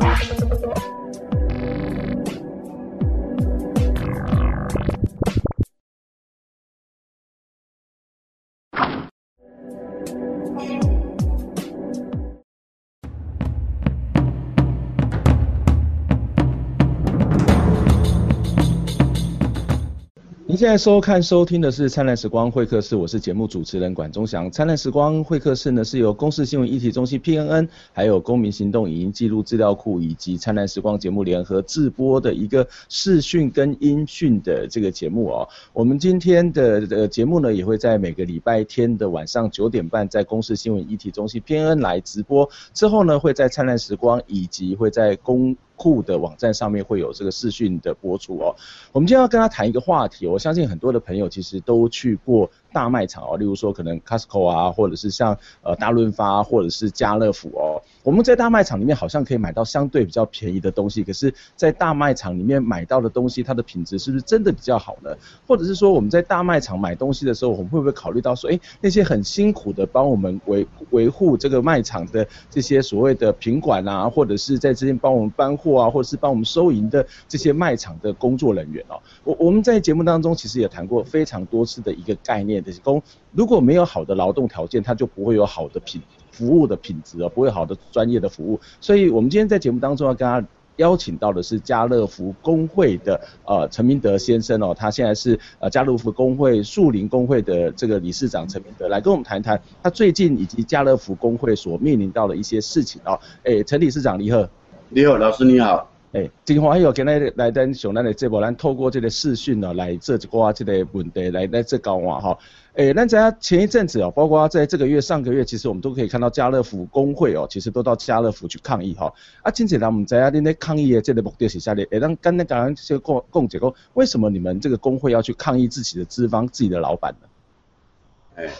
Thank you. 现在收看收听的是灿烂时光会客室，我是节目主持人管中祥。灿烂时光会客室呢是由公视新闻议题中心 PNN，还有公民行动影音记录资料库以及灿烂时光节目联合制播的一个视讯跟音讯的这个节目哦。我们今天的呃节目呢也会在每个礼拜天的晚上九点半在公视新闻议题中心 PNN 来直播，之后呢会在灿烂时光以及会在公酷的网站上面会有这个视讯的播出哦。我们今天要跟他谈一个话题，我相信很多的朋友其实都去过大卖场哦，例如说可能 Costco 啊，或者是像呃大润发或者是家乐福哦。我们在大卖场里面好像可以买到相对比较便宜的东西，可是，在大卖场里面买到的东西，它的品质是不是真的比较好呢？或者是说我们在大卖场买东西的时候，我们会不会考虑到说，诶，那些很辛苦的帮我们维维护这个卖场的这些所谓的品管啊，或者是在这边帮我们搬货啊，或者是帮我们收银的这些卖场的工作人员哦，我我们在节目当中其实也谈过非常多次的一个概念，就是说如果没有好的劳动条件，他就不会有好的品。服务的品质啊，不会好的专业的服务，所以我们今天在节目当中要跟他邀请到的是家乐福工会的呃陈明德先生哦，他现在是呃家乐福工会树林工会的这个理事长陈明德，来跟我们谈一谈他最近以及家乐福工会所面临到的一些事情哦。诶，陈理事长你好。你好，老师你好。诶，今天还有跟来来登上咱的节目，咱透过这个视讯呢来做一寡这个问题来来做交换哈。诶，那在前一阵子哦，包括在这个月、上个月，其实我们都可以看到家乐福工会哦，其实都到家乐福去抗议哈。啊，今天咱们在恁咧抗议的这个目的是啥哩？诶，咱刚才刚刚就讲讲解过，为什么你们这个工会要去抗议自己的资方、自己的老板呢？诶，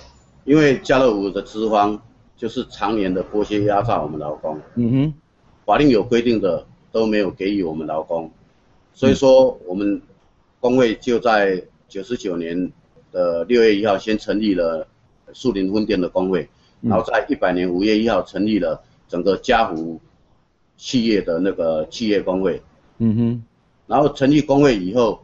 因为家乐福的资方就是常年的剥削压榨我们劳工。嗯哼。法令有规定的。都没有给予我们劳工，所以说我们工会就在九十九年的六月一号先成立了树林分店的工会，然后在一百年五月一号成立了整个家福企业的那个企业工会。嗯哼，然后成立工会以后，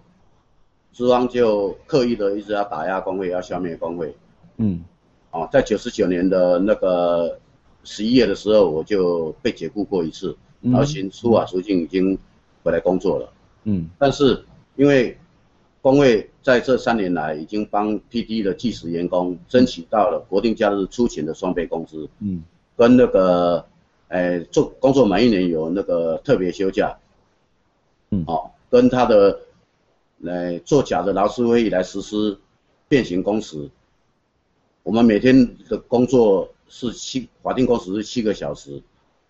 资方就刻意的一直要打压工会，要消灭工会。嗯，哦，在九十九年的那个十一月的时候，我就被解雇过一次。然后行出法出境已经回来工作了，嗯，但是因为工会在这三年来已经帮 PD 的计时员工争取到了国定假日出勤的双倍工资，嗯，跟那个，哎，做工作满一年有那个特别休假，嗯，哦，跟他的来做假的劳资会议来实施变形工时，我们每天的工作是七，法定工时是七个小时，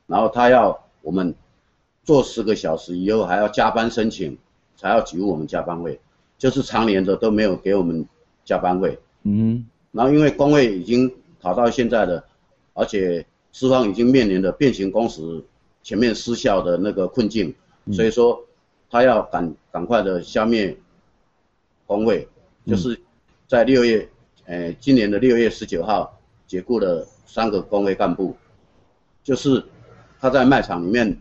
然后他要。我们做十个小时以后还要加班申请，才要给我们加班费，就是常年的都没有给我们加班费。嗯，然后因为工会已经跑到现在的，而且资方已经面临着变形工时全面失效的那个困境，所以说他要赶赶快的消灭工会，就是在六月，呃，今年的六月十九号解雇了三个工会干部，就是。他在卖场里面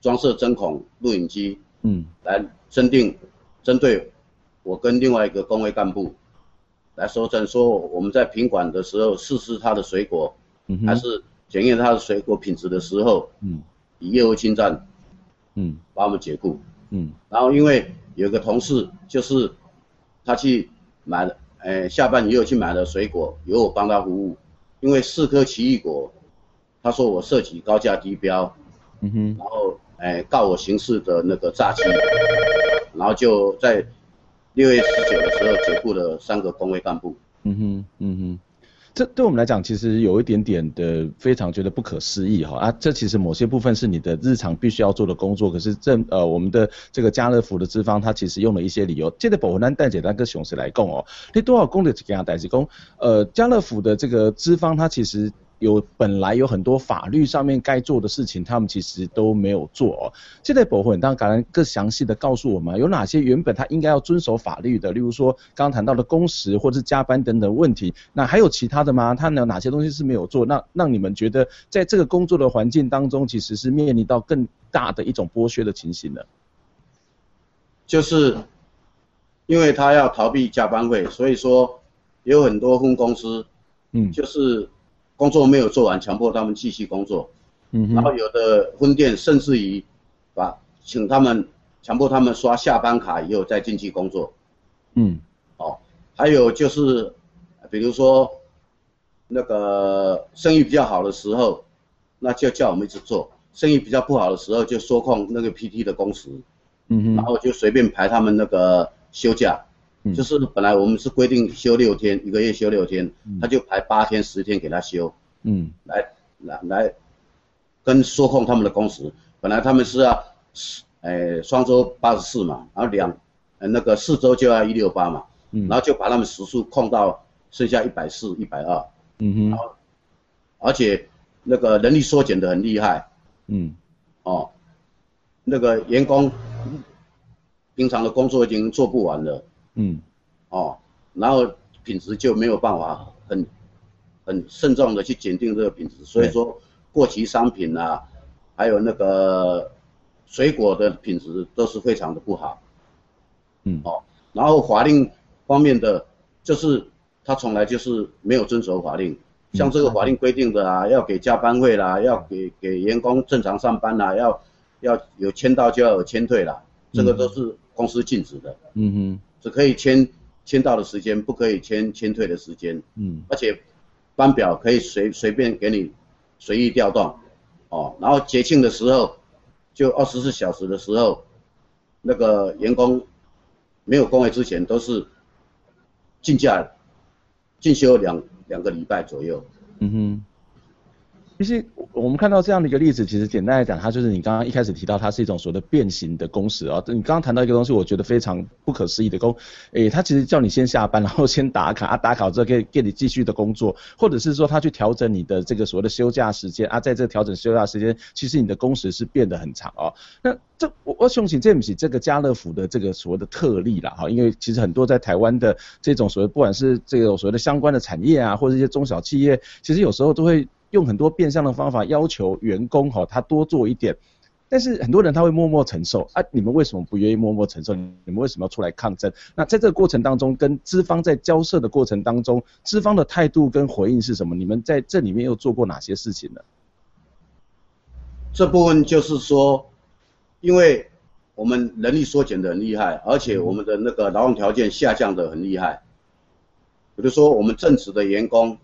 装设针孔录影机，嗯，来针定针对我跟另外一个工会干部来搜证，说我们在品管的时候试吃他的水果，嗯，还是检验他的水果品质的时候，嗯，以业务侵占，嗯，把我们解雇，嗯，然后因为有个同事就是他去买了，哎，下班以后去买了水果，由我帮他服务，因为四颗奇异果。他说我涉及高价低标，嗯哼，然后哎告我刑事的那个诈欺，然后就在六月十九的时候解雇了三个工会干部，嗯哼，嗯哼。这对我们来讲，其实有一点点的非常觉得不可思议哈啊！这其实某些部分是你的日常必须要做的工作，可是这呃我们的这个家乐福的资方，他其实用了一些理由。这个保护单带简单跟熊市来供哦，你多少公里几件代志工？呃，家乐福的这个资方，他其实有本来有很多法律上面该做的事情，他们其实都没有做哦。现在博会当然更详细的告诉我们，有哪些原本他应该要遵守法律的，例如说刚刚谈到的工时或者是加班等等问题，那还有其他的吗？他有哪些东西是没有做？那让你们觉得在这个工作的环境当中，其实是面临到更大的一种剥削的情形呢？就是因为他要逃避加班费，所以说有很多分公司，嗯，就是。工作没有做完，强迫他们继续工作，嗯，然后有的分店甚至于把请他们强迫他们刷下班卡以后再进去工作，嗯，哦，还有就是比如说那个生意比较好的时候，那就叫我们一直做；生意比较不好的时候，就缩控那个 PT 的工时，嗯，然后就随便排他们那个休假。就是本来我们是规定休六天，一个月休六天，他就排八天、十天给他休，嗯，来来来，跟缩控他们的工时。本来他们是要，哎双周八十四嘛，然后两，呃那个四周就要一六八嘛，嗯，然后就把他们时数控到剩下一百四、一百二，嗯哼，然后而且那个人力缩减的很厉害，嗯，哦，那个员工平常的工作已经做不完了。嗯，哦，然后品质就没有办法很很慎重的去检定这个品质，所以说过期商品啊，还有那个水果的品质都是非常的不好。嗯，哦，然后法令方面的，就是他从来就是没有遵守法令，像这个法令规定的啊，要给加班费啦，要给给员工正常上班啦，要要有签到就要有签退啦，这个都是公司禁止的。嗯哼。只可以签签到的时间，不可以签签退的时间。嗯，而且班表可以随随便给你随意调动，哦，然后节庆的时候就二十四小时的时候，那个员工没有工会之前都是进假进修两两个礼拜左右。嗯哼。其实我们看到这样的一个例子，其实简单来讲，它就是你刚刚一开始提到，它是一种所谓的变形的工时啊。你刚刚谈到一个东西，我觉得非常不可思议的工，诶，它其实叫你先下班，然后先打卡啊，打卡之后可以给你继续的工作，或者是说他去调整你的这个所谓的休假时间啊，在这调整休假时间，其实你的工时是变得很长啊。那这我我相信这不是这个家乐福的这个所谓的特例啦哈，因为其实很多在台湾的这种所谓不管是这个所谓的相关的产业啊，或者一些中小企业，其实有时候都会。用很多变相的方法要求员工哈，他多做一点，但是很多人他会默默承受啊。你们为什么不愿意默默承受？你们为什么要出来抗争？那在这个过程当中，跟资方在交涉的过程当中，资方的态度跟回应是什么？你们在这里面又做过哪些事情呢？这部分就是说，因为我们人力缩减的很厉害，而且我们的那个劳动条件下降的很厉害。比如说，我们正职的员工。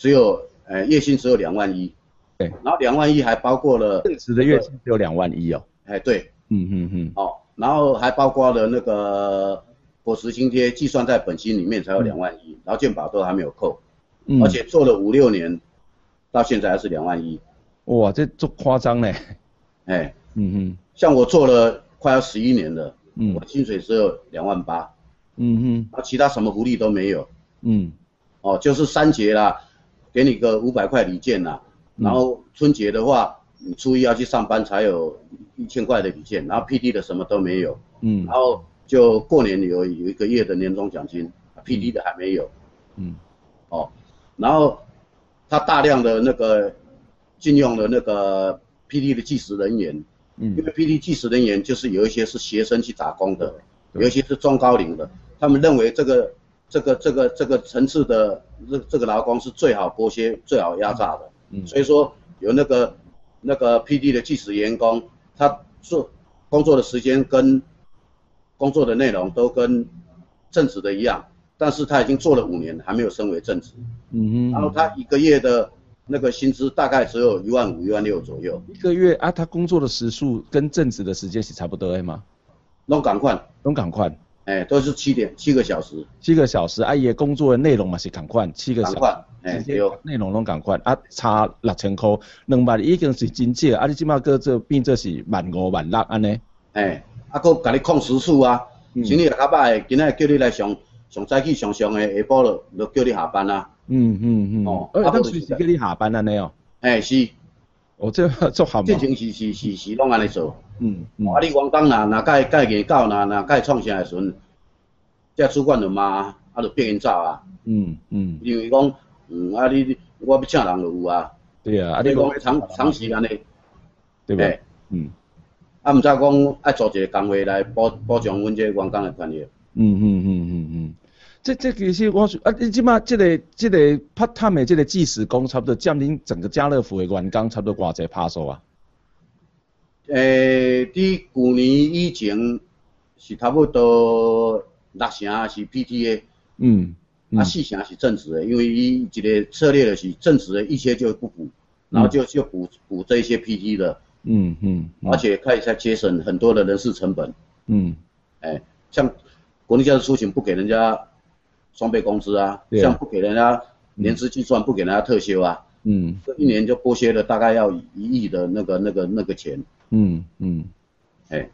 只有，呃，月薪只有两万一，对，然后两万一还包括了正职的月薪只有两万一哦，哎，对，嗯嗯嗯，哦，然后还包括了那个伙食津贴，计算在本薪里面才有两万一，然后健保都还没有扣，嗯，而且做了五六年，到现在还是两万一，哇，这这夸张嘞，哎，嗯嗯，像我做了快要十一年了，嗯，我薪水只有两万八，嗯哼，啊，其他什么福利都没有，嗯，哦，就是三节啦。给你个五百块礼券呐，然后春节的话，你初一要去上班才有一千块的礼券，然后 PD 的什么都没有，嗯，然后就过年有有一个月的年终奖金，PD 的还没有，嗯，哦，然后他大量的那个禁用了那个 PD 的计时人员，嗯，因为 PD 计时人员就是有一些是学生去打工的，有一些是中高龄的，他们认为这个。这个这个这个层次的这这个劳工是最好剥削、最好压榨的，嗯，所以说有那个那个 PD 的计时员工，他做工作的时间跟工作的内容都跟正职的一样，但是他已经做了五年还没有升为正职，嗯哼，然后他一个月的那个薪资大概只有一万五、一万六左右，一个月啊，他工作的时数跟正职的时间是差不多的吗？拢同款，拢同款。哎，都是七点七个小时，七个小时，阿、啊、爷工作的内容嘛是同款，七个小时，内容拢同款，啊，差六千块，两万已经是真少，啊，你即马搁做变做是万五万六安尼，哎，啊，搁甲你控时数啊，生意也较歹，今仔叫你来上上早起上上诶下晡就就叫你下班啊。嗯嗯嗯。哦，啊，当时是叫你下班安尼哦。哎，是。哦，这 做好。进前是是是是拢安尼做。嗯嗯。啊，你员工若若甲甲伊搞若若甲伊创啥诶时阵，这主管就骂，啊，就变因走啊。嗯嗯。因为讲，嗯啊你我要请人就有啊。对啊，啊你讲长长时间诶。对不对？嗯。啊，毋知讲爱做一个工会来保保障阮这员工诶权益。嗯嗯嗯嗯嗯。这这其实我啊，你即马即个这个 part time 诶这个计时工，差不多占恁整个家乐福诶员工差不多偌济趴数啊？诶、欸，伫旧年以前是差不多六成是 PTA，。嗯。嗯啊，四成是正职诶，因为伊一个策略就是正职诶一些就不补，然后就就补补这一些 PT 的。嗯嗯，而且可以再节省很多的人事成本。嗯，哎，像国内假日出行不给人家双倍工资啊，像不给人家年资计算，不给人家特休啊。嗯，这一年就剥削了大概要一亿的那个那个那个钱。嗯嗯，哎。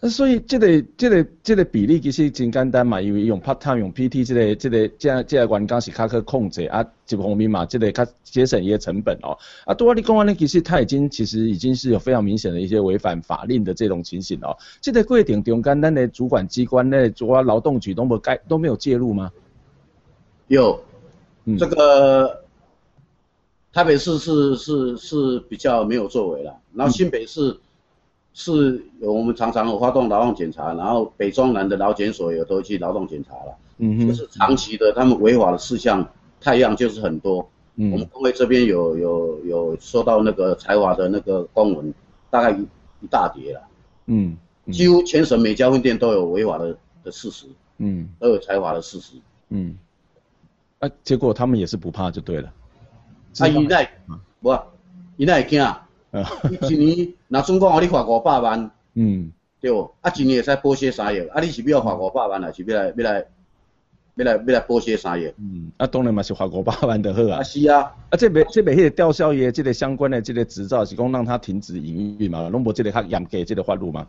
啊，所以这个这个这个比例其实真简单嘛，因为用 part time 用 PT 这个这个这这个员工是较可控制啊，一方面嘛，这个较节省一些成本哦。啊，多阿你讲安呢，其实他已经其实已经是有非常明显的一些违反法令的这种情形哦。这个规定中间，咱的主管机关呢，主要劳动局都没该都没有介入吗？有，嗯、这个台北市是是是比较没有作为了，然后新北市。嗯是有我们常常有发动劳动检查，然后北中南的劳检所也都去劳动检查了。嗯哼，就是长期的他们违法的事项，太阳就是很多。嗯，我们工会这边有有有收到那个裁罚的那个公文，大概一一大叠了。嗯，几乎全省每家分店都有违法的的事实。嗯，都有裁罚的事实。嗯，啊，结果他们也是不怕就对了。他一代，不，一代惊。一年那总共你罚五百万，嗯，对无？啊，一年会使补贴三亿，啊，你是要罚五百万还是要来要来要来要来补贴三亿？嗯，啊，当然嘛是罚五百万就好啊。啊是啊，啊这边这边迄个吊销业即个相关的即个执照是讲让他停止营运嘛，拢无即个较严格即个法律嘛。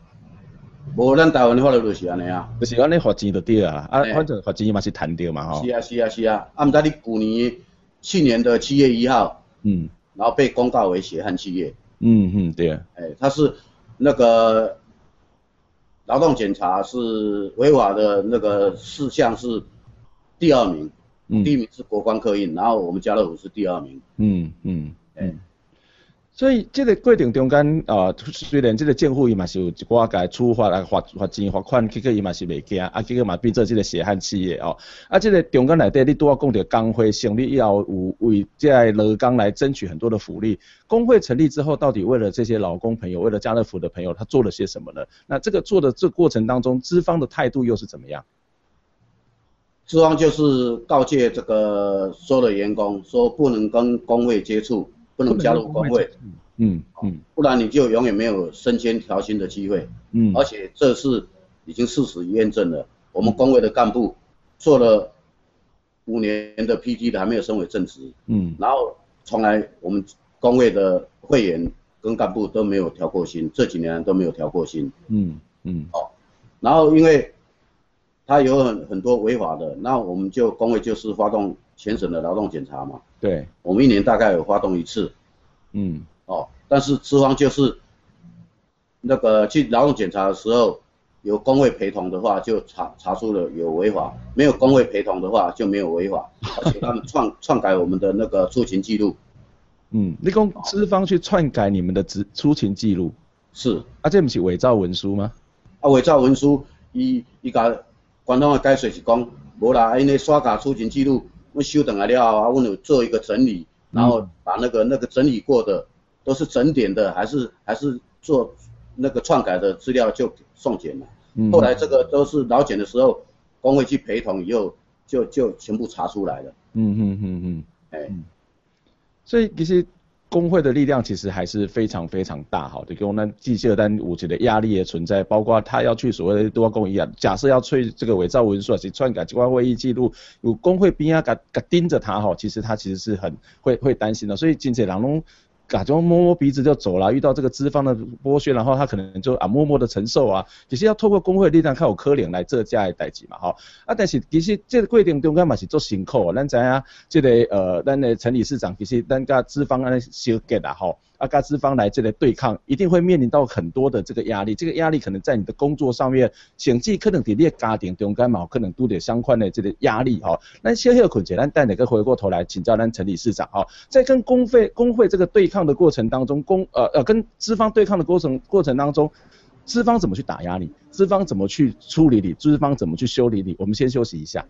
无，咱台湾的法律就是安尼啊。就是安尼罚钱就对啊，啊，反正罚钱嘛是趁着嘛吼。是啊是啊是啊，啊，毋知你去年去年的七月一号，嗯，然后被公告为血汗企业。嗯嗯，对。啊，哎，他是那个劳动检查是违法的那个事项是第二名，嗯，第一名是国光客运，然后我们家乐福是第二名，嗯嗯，哎。所以这个过程中间啊、呃，虽然这个政府伊嘛是有一寡个处罚来罚罚钱罚款，结果伊嘛是袂惊，啊结果嘛变做这个血汗企业哦，啊这个中间内底你都要讲到工会成立以后有为这劳工来争取很多的福利，工会成立之后到底为了这些劳工朋友，为了家乐福的朋友，他做了些什么呢？那这个做的这过程当中，资方的态度又是怎么样？资方就是告诫这个所有的员工说不能跟工会接触。不能加入工会，嗯嗯，不然你就永远没有升迁调薪的机会，嗯，而且这是已经事实验证了，我们工会的干部做了五年的 PT 的还没有升为正职，嗯，然后从来我们工会的会员跟干部都没有调过薪，这几年都没有调过薪，嗯嗯，哦，然后因为他有很很多违法的，那我们就工会就是发动全省的劳动检查嘛。对，我们一年大概有发动一次，嗯，哦，但是资方就是那个去劳动检查的时候，有工会陪同的话，就查查出了有违法；没有工会陪同的话，就没有违法。而且他们篡篡改我们的那个出勤记录。嗯，你讲资方去篡改你们的出出勤记录？是。啊，这不是伪造文书吗？啊，伪造文书，伊伊甲官方的解释是讲，无啦，因为刷卡出勤记录。我修等来了啊，我有做一个整理，然后把那个那个整理过的都是整点的，还是还是做那个篡改的资料就送检了。嗯。后来这个都是老检的时候，工会去陪同以后，就就全部查出来了。嗯嗯嗯嗯。哎，所以其实。工会的力量其实还是非常非常大，好的，跟我们记者单武器的压力也存在，包括他要去所谓的多工一样，假设要吹这个伪造文书啊，去篡改机关会议记录，有工会边啊，给给盯着他哈，其实他其实是很会会担心的，所以经济人拢假装摸摸鼻子就走了，遇到这个资方的剥削，然后他可能就啊默默的承受啊，其实要透过工会的力量，靠我可怜来这家的代志嘛，吼。啊，但是其实这个规定中间嘛是做辛苦，咱知影这个呃，咱的陈理事长其实咱甲资方安尼相结啦，吼。啊，甲资方来这里对抗，一定会面临到很多的这个压力，这个压力可能在你的工作上面，甚至可能在你的家庭中间嘛，可能都得相关的这个压力，哈。那先要困解，咱带哪个回过头来请教咱陈理事长，哈，在跟工会工会这个对抗的过程当中，工呃呃跟资方对抗的过程过程当中，资方怎么去打压你？资方怎么去处理你？资方怎么去修理你？我们先休息一下。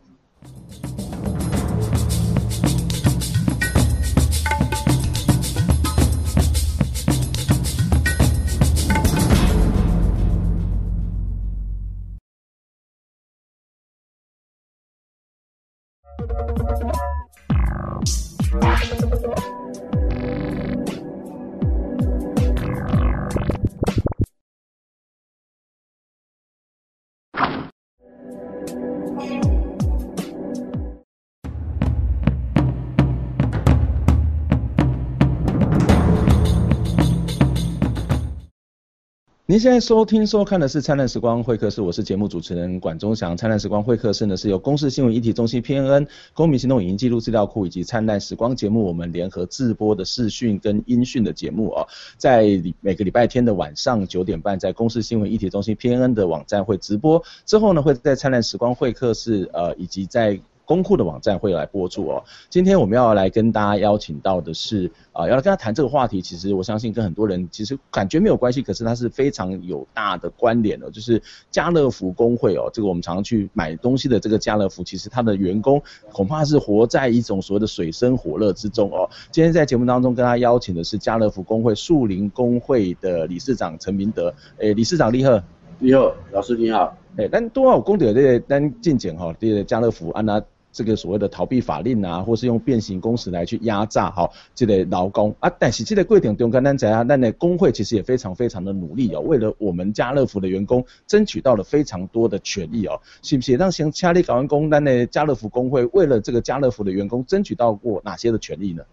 您现在收听收看的是《灿烂时光会客室》，我是节目主持人管中祥。《灿烂时光会客室》呢是由公视新闻议题中心 PNN、公民行动影音记录资料库以及《灿烂时光》节目我们联合制播的视讯跟音讯的节目哦，在每个礼拜天的晚上九点半，在公视新闻议题中心 PNN 的网站会直播，之后呢会在《灿烂时光会客室》呃以及在公库的网站会来播出哦。今天我们要来跟大家邀请到的是啊、呃，要来跟他谈这个话题。其实我相信跟很多人其实感觉没有关系，可是它是非常有大的关联的，就是家乐福工会哦。这个我们常常去买东西的这个家乐福，其实它的员工恐怕是活在一种所谓的水深火热之中哦。今天在节目当中跟他邀请的是家乐福工会树林工会的理事长陈明德。诶，理事长你好。你好，老师你好。诶，咱多少公的这个咱进前哈，这个家乐福安娜。这个所谓的逃避法令啊，或是用变形工时来去压榨哈，这个劳工啊，但是这个规定中间咱知啊，咱的工会其实也非常非常的努力哦，为了我们家乐福的员工争取到了非常多的权益哦，是不是？让先掐你搞完工，咱的家乐福工会为了这个家乐福的员工争取到过哪些的权益呢？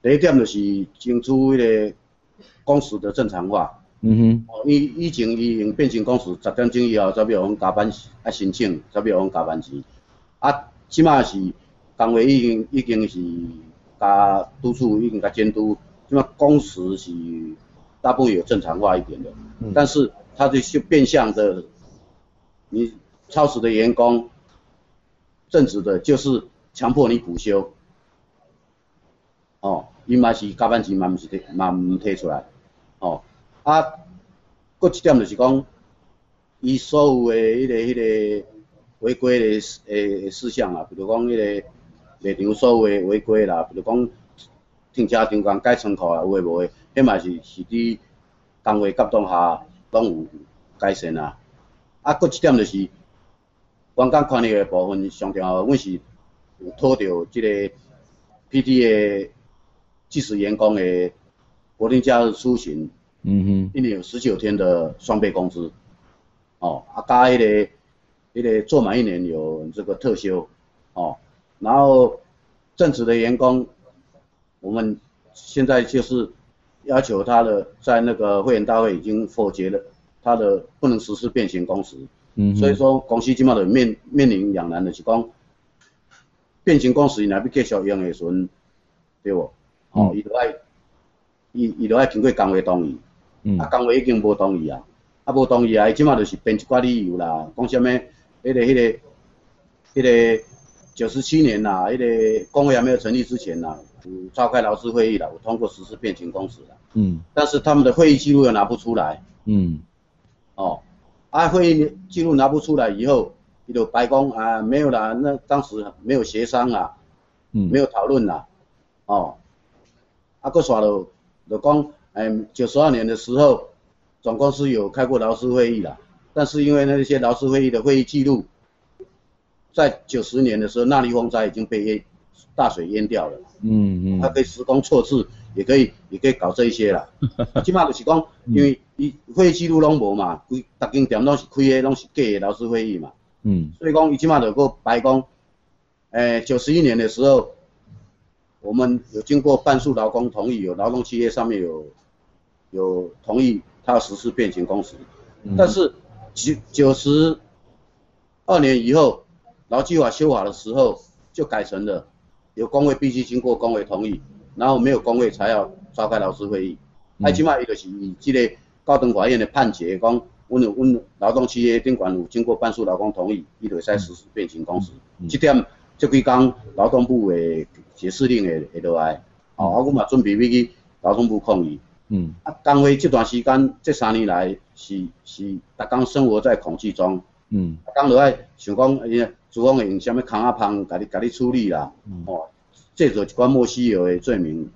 第一点就是争取那个工时的正常化。嗯哼。哦，以以前伊用变形工时十点钟以后，才要往加班啊申请，才要往加班钱。啊，起码是工会已经已经是甲督促已经甲监督，即马工时是大部分有正常化一点的。嗯。但是他就是变相的，你超时的员工，正职的就是强迫你补休。哦，伊嘛是加班钱嘛毋是摕嘛毋摕出来。哦，啊，搁一点就是讲，伊所有的迄个迄。那个违规的诶事项啊，比如讲迄个卖场所谓的违规啦，比如讲停车场间改仓库啊，有诶无诶，迄嘛是是伫单位监督下拢有改善啊。啊，搁一点就是员工权益诶部分上重要，阮是有讨着即个 PT 诶技术员工诶国定假日出行，嗯哼，一年有十九天的双倍工资，哦，啊加迄个。你得做满一年有这个特休，哦，然后正职的员工，我们现在就是要求他的在那个会员大会已经否决了他的不能实施变形工时，嗯，所以说公司今嘛的面面临两难的是讲，变形工时你还不继续用的时候，对不？哦，伊就爱伊伊就爱经过工会同意，嗯，啊工会已经无同意啊，啊无同意啊，伊今嘛就是编一寡理由啦，讲什么？迄个、迄个、迄个九十七年呐，迄个工会还没有成立之前呐，有召开劳资会议了，我通过实施变形工时了。嗯。但是他们的会议记录又拿不出来。嗯。哦，啊，会议记录拿不出来以后，伊就白宫啊，没有啦，那当时没有协商啦，嗯，没有讨论啦，哦，啊，搁煞了，就讲，哎，九十二年的时候，总公司有开过劳资会议啦。但是因为那些劳资会议的会议记录，在九十年的时候，纳莉风灾已经被淹大水淹掉了。嗯嗯。他可以时空错置，也可以也可以搞这一些啦。起码就是讲，因为伊会议记录拢无嘛，规逐间店拢是开的，拢是假的劳资会议嘛。嗯。所以讲，伊起码就个白宫，诶，九十一年的时候，我们有经过半数劳工同意，有劳动契约上面有有同意，他要实施变形工时。嗯、但是九九十二年以后，劳基法修法的时候就改成了有工会必须经过工会同意，然后没有工会才要召开劳资会议。哎、嗯，起码伊就是以这个高等法院的判决讲，阮有阮劳动契约顶管有经过半数劳工同意，伊就使实施变形工时。这点这几天劳动部的解释令会会落来，哦，啊，我嘛准备要去劳动部抗议。嗯。啊，工会这段时间这三年来是是逐工生活在恐惧中。嗯。逐工落来想讲，哎呀，厨房会用什么空啊芳，甲你甲你处理啦。嗯。哦，这做一寡莫须有的罪名。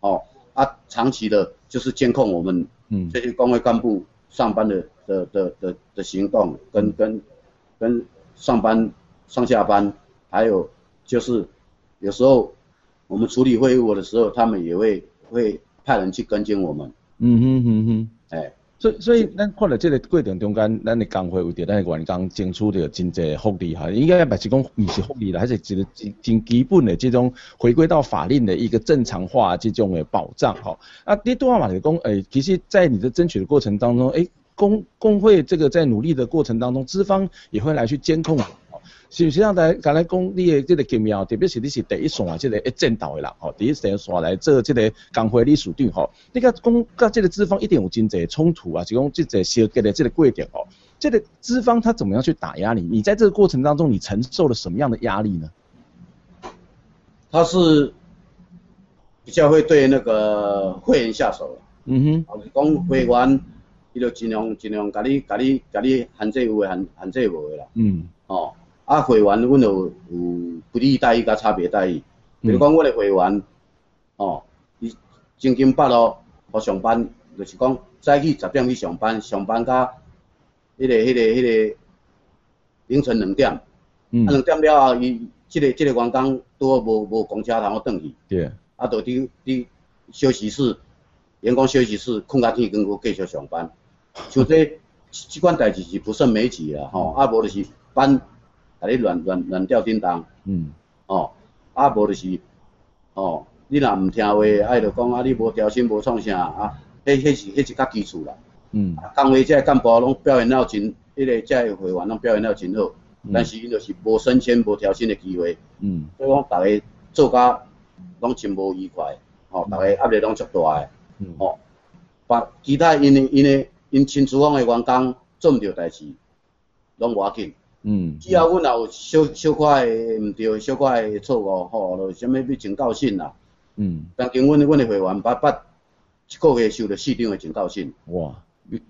哦。啊，长期的就是监控我们，嗯，这些工会干部上班的的的的的行动，跟跟跟上班上下班，还有就是有时候我们处理会务的时候，他们也会会派人去跟进我们。嗯哼哼哼，哎。所以所以咱看了这个过程中间，咱的工会为着咱的员工争取到真济福利哈，应该也不是讲不是福利啦，还是一个真真基本的这种回归到法令的一个正常化这种的保障哈。啊，你多话嘛就是讲，诶，其实在你的争取的过程当中，诶，工工会这个在努力的过程当中，资方也会来去监控。是不是让大家刚才讲你的这个经验，特别是你是第一线啊，这个一战斗的人吼，第一线来做这个工会理事长吼，你讲讲跟这个资方一定有真济冲突啊，就讲这个小结的这个过程吼，这个资方他怎么样去打压你？你在这个过程当中，你承受了什么样的压力呢？他是比较会对那个会员下手，嗯哼，讲会员，伊就尽量尽量甲你甲你甲你限制有诶，限限制无诶啦，嗯，哦。啊，会员阮有有不利待遇甲差别待遇，比如讲我的会员，哦，伊正经八咯，互上班，就是讲早起十点去上班，上班甲迄个迄个迄个凌晨两点，嗯，啊两点了后，伊即个即个员工拄好无无公车通好转去，对，啊，就伫伫休息室，员工休息室困甲天光，阁继续上班，像这即款代志是不胜枚举啦，吼，啊无就是班。甲你乱乱乱调叮当，嗯，哦，啊无就是，哦，你若毋听话，爱着讲啊你无调薪无创啥啊，迄迄是迄是较基础啦，嗯，啊工会这干部拢表现了真，迄、那个这个会员拢表现了真好，嗯、但是因就是无升迁无调薪的机会，嗯，所以讲逐个做甲拢真无愉快，哦，逐个压力拢足大诶，嗯，哦，把其他因的因的因亲厨房的员工做毋着代志，拢无要紧。嗯，只要阮有小小块毋对，小块错误，吼，就啥物要警告信啦。嗯，当经阮阮的会员捌捌一个月收了四张的警告信。哇，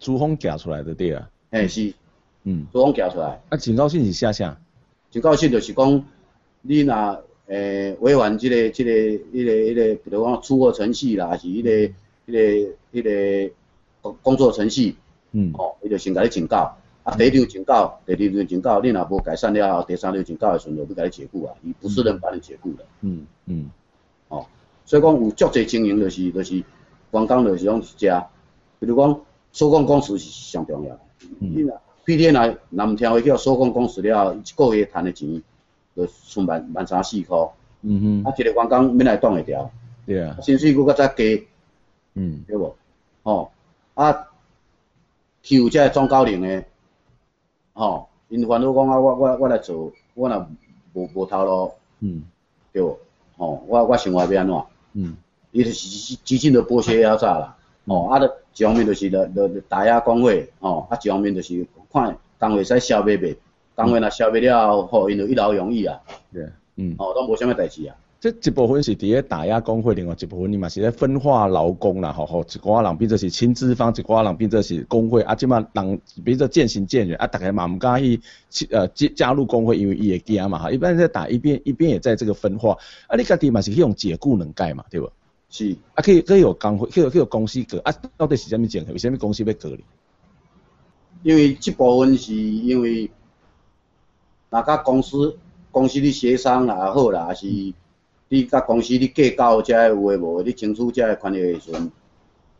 厨房寄出来的对啊？诶是，嗯，厨房寄出来。啊，警告信是写啥？警告信就是讲，你若诶违反即个即个迄个迄个，比如讲出货程序啦，还是迄个迄个迄个工工作程序，嗯，吼，伊就先甲你警告。啊，第一条警告，第二条警告，你若无改善了后，第三条警告的时阵就要甲你解雇啊，伊不是能把你解雇的。嗯嗯。哦，所以讲有足侪经营就是就是，员工就是讲是遮，比如讲收工公司是上重要。嗯。你若每天来，若毋听话叫收工公司了后，一个月赚的钱就剩万万三四箍。嗯哼。啊，一个员工免来挡会牢。对啊。薪水佫较早加。嗯。对无？哦。啊，有遮总高龄的。吼，因烦恼讲啊，我我我来做，我若无无头路，嗯，对无？吼，我我生活要安怎？嗯，伊就是极尽的剥削压榨啦，吼，啊，着一方面就是着着打压工会，吼，啊，一方面就是看工会使消灭袂，工会若消灭了后，吼，因就一劳永逸啊，对，嗯，吼，都无啥物代志啊。这一部分是伫咧打压工会，另外一部分你嘛是咧分化劳工啦，吼吼，一寡人变做是亲资方，一寡人变做是工会，啊，即嘛人变做渐行渐远，啊，大家嘛毋敢去呃加加入工会，因为伊会惊嘛，哈，一般在打一边，一边也在这个分化，啊，你家己嘛是去用解雇能改嘛，对无？是，啊，可以可以有工会，可以有可以有公司革，啊，到底是啥物情况？为啥物公司要革哩？因为这部分是因为，哪家公司公司的协商也好啦，还是。你甲公司你计较遮有诶无？你清楚遮诶权益诶时阵，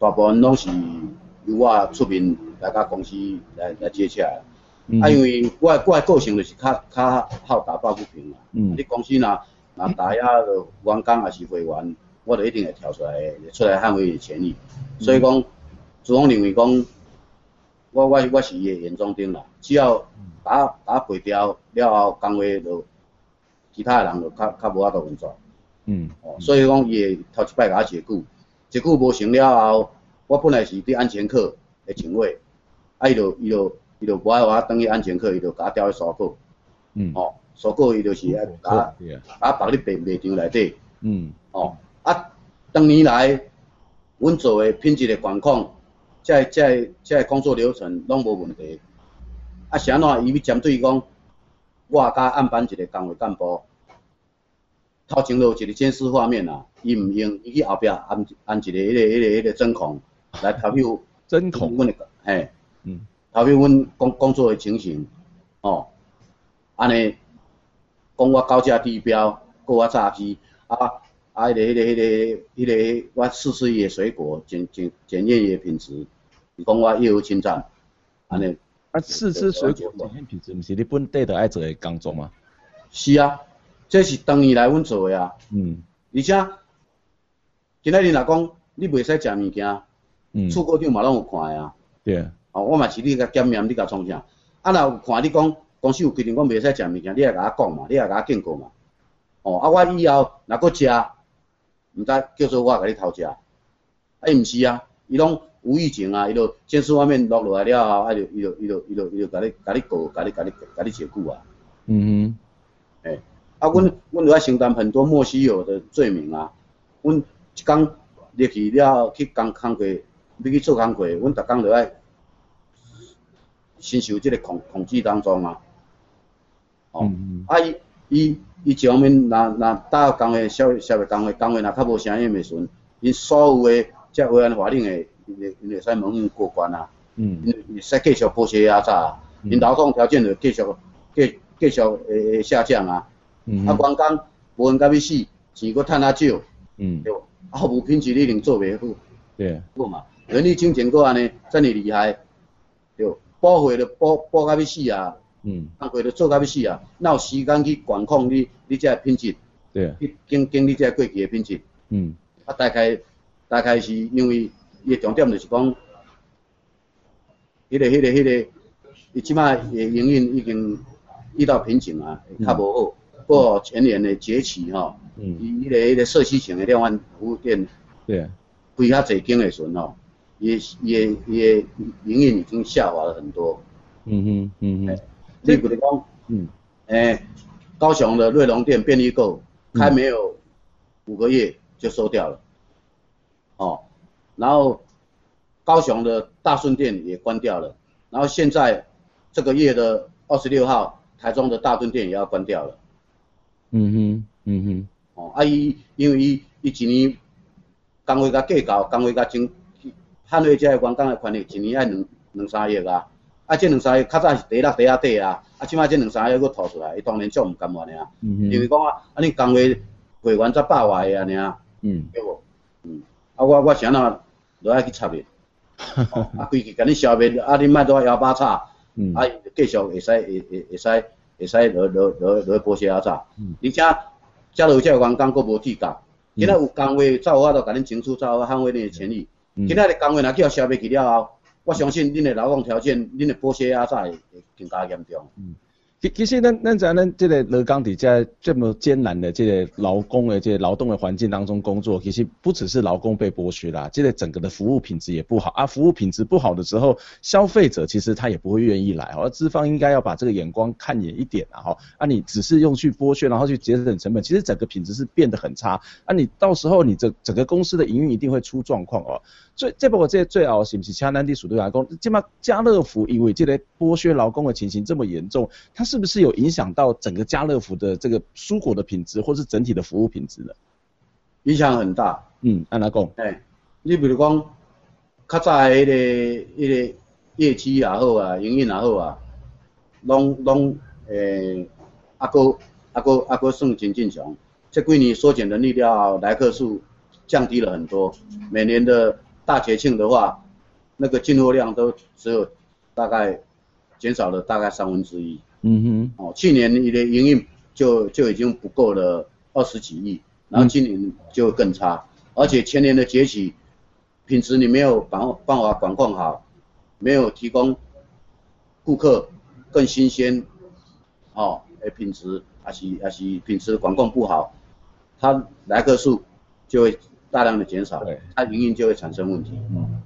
大部分拢是由我出面来甲公司来来接洽。嗯、啊，因为我我诶个性就是较较好打抱不平啦。嗯。你公司若若大家的员工也是会员，我就一定会跳出来，出来捍卫伊权益。嗯、所以讲，主动认为讲，我我我是伊诶眼中钉啦。只要打打背调了后，工会就其他诶人就较较无法度运作。嗯。哦，所以讲伊会头一摆甲我解雇，解雇无成了后，我本来是伫安全课的警卫，啊伊就伊就伊就无爱我等于安全课，伊就甲我调去搜狗。嗯。哦。所过伊就是啊，甲啊放伫卖卖场内底。嗯。哦，啊，当年来，阮做诶品质诶管控，即即即工作流程拢无问题。啊，是安怎伊要针对讲，我甲暗班一个工会干部，头前就有一个监视画面啊，伊毋用，伊去后壁按按一个迄、那个迄、那个迄、那个针孔来投票。针孔。阮诶，嘿。嗯。投票阮工工作诶情形，哦，安尼。讲我高价低标，讲我诈欺，啊啊，迄、那个迄、那个迄、那个迄、那个我试试伊个水果，检检检验伊个品质，讲我业务侵占，安尼。啊，试吃水果检验品质，毋是你本地着爱做个工作吗？是啊，这是当年来阮做诶啊。嗯。而且，今仔日若讲你袂使食物件，嗯，出库长嘛拢有看诶啊。对啊。哦，我嘛是你甲检验，你甲创啥？啊，若有看你讲。公司有规定，讲袂使食物件，你也甲我讲嘛，你也甲我警告嘛。哦，啊，我以后若搁食，毋知叫做我甲你偷食。啊，伊毋是啊，伊拢无预警啊，伊就监视画面落落来了后，啊，就伊就伊就伊就伊就甲你甲你告，甲你甲你甲你解雇啊。嗯哼。啊，阮阮着爱承担很多莫须有的罪名啊。阮一工入去了去工工课，要去做工课，阮逐工着爱承受即个控控制当中啊。哦，嗯、啊伊伊伊一方面，若若搭工会消消费工会工会若较无声音的时阵，因所有诶即违反法令诶，因会因会使蒙混过关啊。嗯。因会使继续剥削压榨，因劳动条件就继续继继续诶诶下降啊。嗯。啊，员工无闲甲要死，钱阁趁较少。嗯。对。啊，服务品质你一定做袂好。对。好嘛，人力金钱阁安尼，遮尔厉害，对。保货着保保甲要死啊。嗯，工课着做甲要死啊！哪有时间去管控你你这品质？对啊，去经经你这过期的品质。嗯，啊，大概大概是因为伊的重点就是讲，迄、那个迄、那个迄、那个，伊即摆的营运已经遇到瓶颈啊，较无好。不过前年的崛起吼，嗯，伊迄个迄个社区型的量贩服务店，对啊，开较侪间的时阵吼，也也也营运已经下滑了很多。嗯哼，嗯哼。你比如讲，嗯，诶、欸，高雄的瑞隆店便利购开没有五个月就收掉了，哦，然后高雄的大顺店也关掉了，然后现在这个月的二十六号，台中的大顺店也要关掉了。嗯哼，嗯哼，哦，啊伊因为伊伊一年工会甲计较，工会甲争捍卫这个员工的权利，一年爱两两三亿啊。啊，这两三亿较早是第一第一底啊，啊，即摆这两三亿佫吐出来，伊当然足毋甘愿的啊。嗯嗯。因为讲啊，啊，恁工会会员才百外个安尼啊。嗯。对无？嗯。啊，我我啥物都爱去插伊。啊，规气甲你消灭，啊，你莫拄啊摇把叉。嗯。啊，继续会使会会会使会使落落落落剥削压榨。嗯。而且，遮落遮员工佫无资格。今仔有工会才有法度甲恁争取，才有捍卫恁的权益。嗯。今仔日工会若叫消灭去了后。我相信恁的劳动条件，恁的剥削啊啥会更加严重。嗯，其其实咱咱在咱这个劳工底下这么艰难的这个劳工的这个劳动的环境当中工作，其实不只是劳工被剥削啦，这个整个的服务品质也不好啊。服务品质不好的时候，消费者其实他也不会愿意来。而资方应该要把这个眼光看远一点啊！哈，啊，你只是用去剥削，然后去节省成本，其实整个品质是变得很差。啊，你到时候你这整个公司的营运一定会出状况哦。最这不过这最好是不是像咱地属地来讲，这么家乐福因为这个剥削劳工的情形这么严重，它是不是有影响到整个家乐福的这个蔬果的品质，或是整体的服务品质呢？影响很大。嗯，按哪讲？哎，你比如讲，较早迄个迄个业绩也好啊，营运也好啊，拢拢诶，阿哥阿哥阿哥算真正常。这几年缩减人力料，来客数降低了很多，每年的。大节庆的话，那个进货量都只有大概减少了大概三分之一。嗯哼。哦，去年你的营运就就已经不够了，二十几亿，然后今年就会更差，而且前年的崛起品质你没有办办法管控好，没有提供顾客更新鲜，哦，诶品质还是还是品质管控不好，它来客数就会大量的减少，它营运就会产生问题。嗯嗯。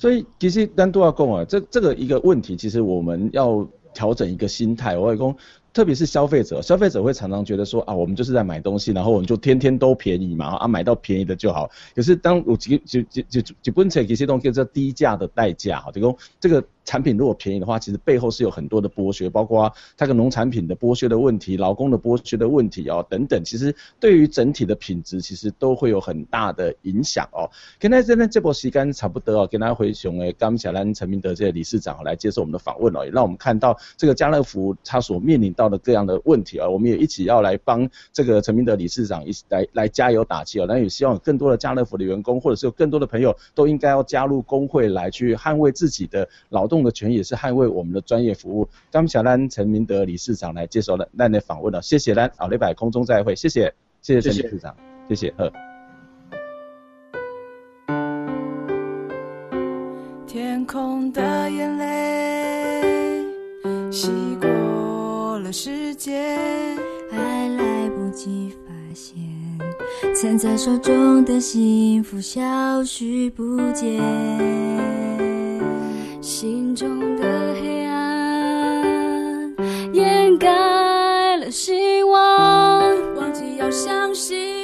所以其实单独要讲啊，这这个一个问题，其实我们要调整一个心态。我外公，特别是消费者，消费者会常常觉得说啊，我们就是在买东西，然后我们就天天都便宜嘛，啊买到便宜的就好。可是当我几几几几几本钱这些东西叫低价的代价哈，就讲这个。产品如果便宜的话，其实背后是有很多的剥削，包括它个农产品的剥削的问题、劳工的剥削的问题哦等等。其实对于整体的品质，其实都会有很大的影响哦。跟大家在这波时间差不多哦，跟大家回熊诶，刚小兰陈明德这些理事长来接受我们的访问哦，也让我们看到这个家乐福他所面临到的各样的问题啊，我们也一起要来帮这个陈明德理事长一起来来加油打气哦。那也希望有更多的家乐福的员工，或者是有更多的朋友，都应该要加入工会来去捍卫自己的劳动的权益，也是捍卫我们的专业服务。刚小兰陈明德理事长来接受了那的访问了，谢谢兰，好，礼拜空中再会，谢谢，谢谢陈理事长，谢谢，呵。天空的眼泪，洗过了世界，还来不及发现，攒在手中的幸福消失不见。心中的黑暗掩盖了希望忘记要相信。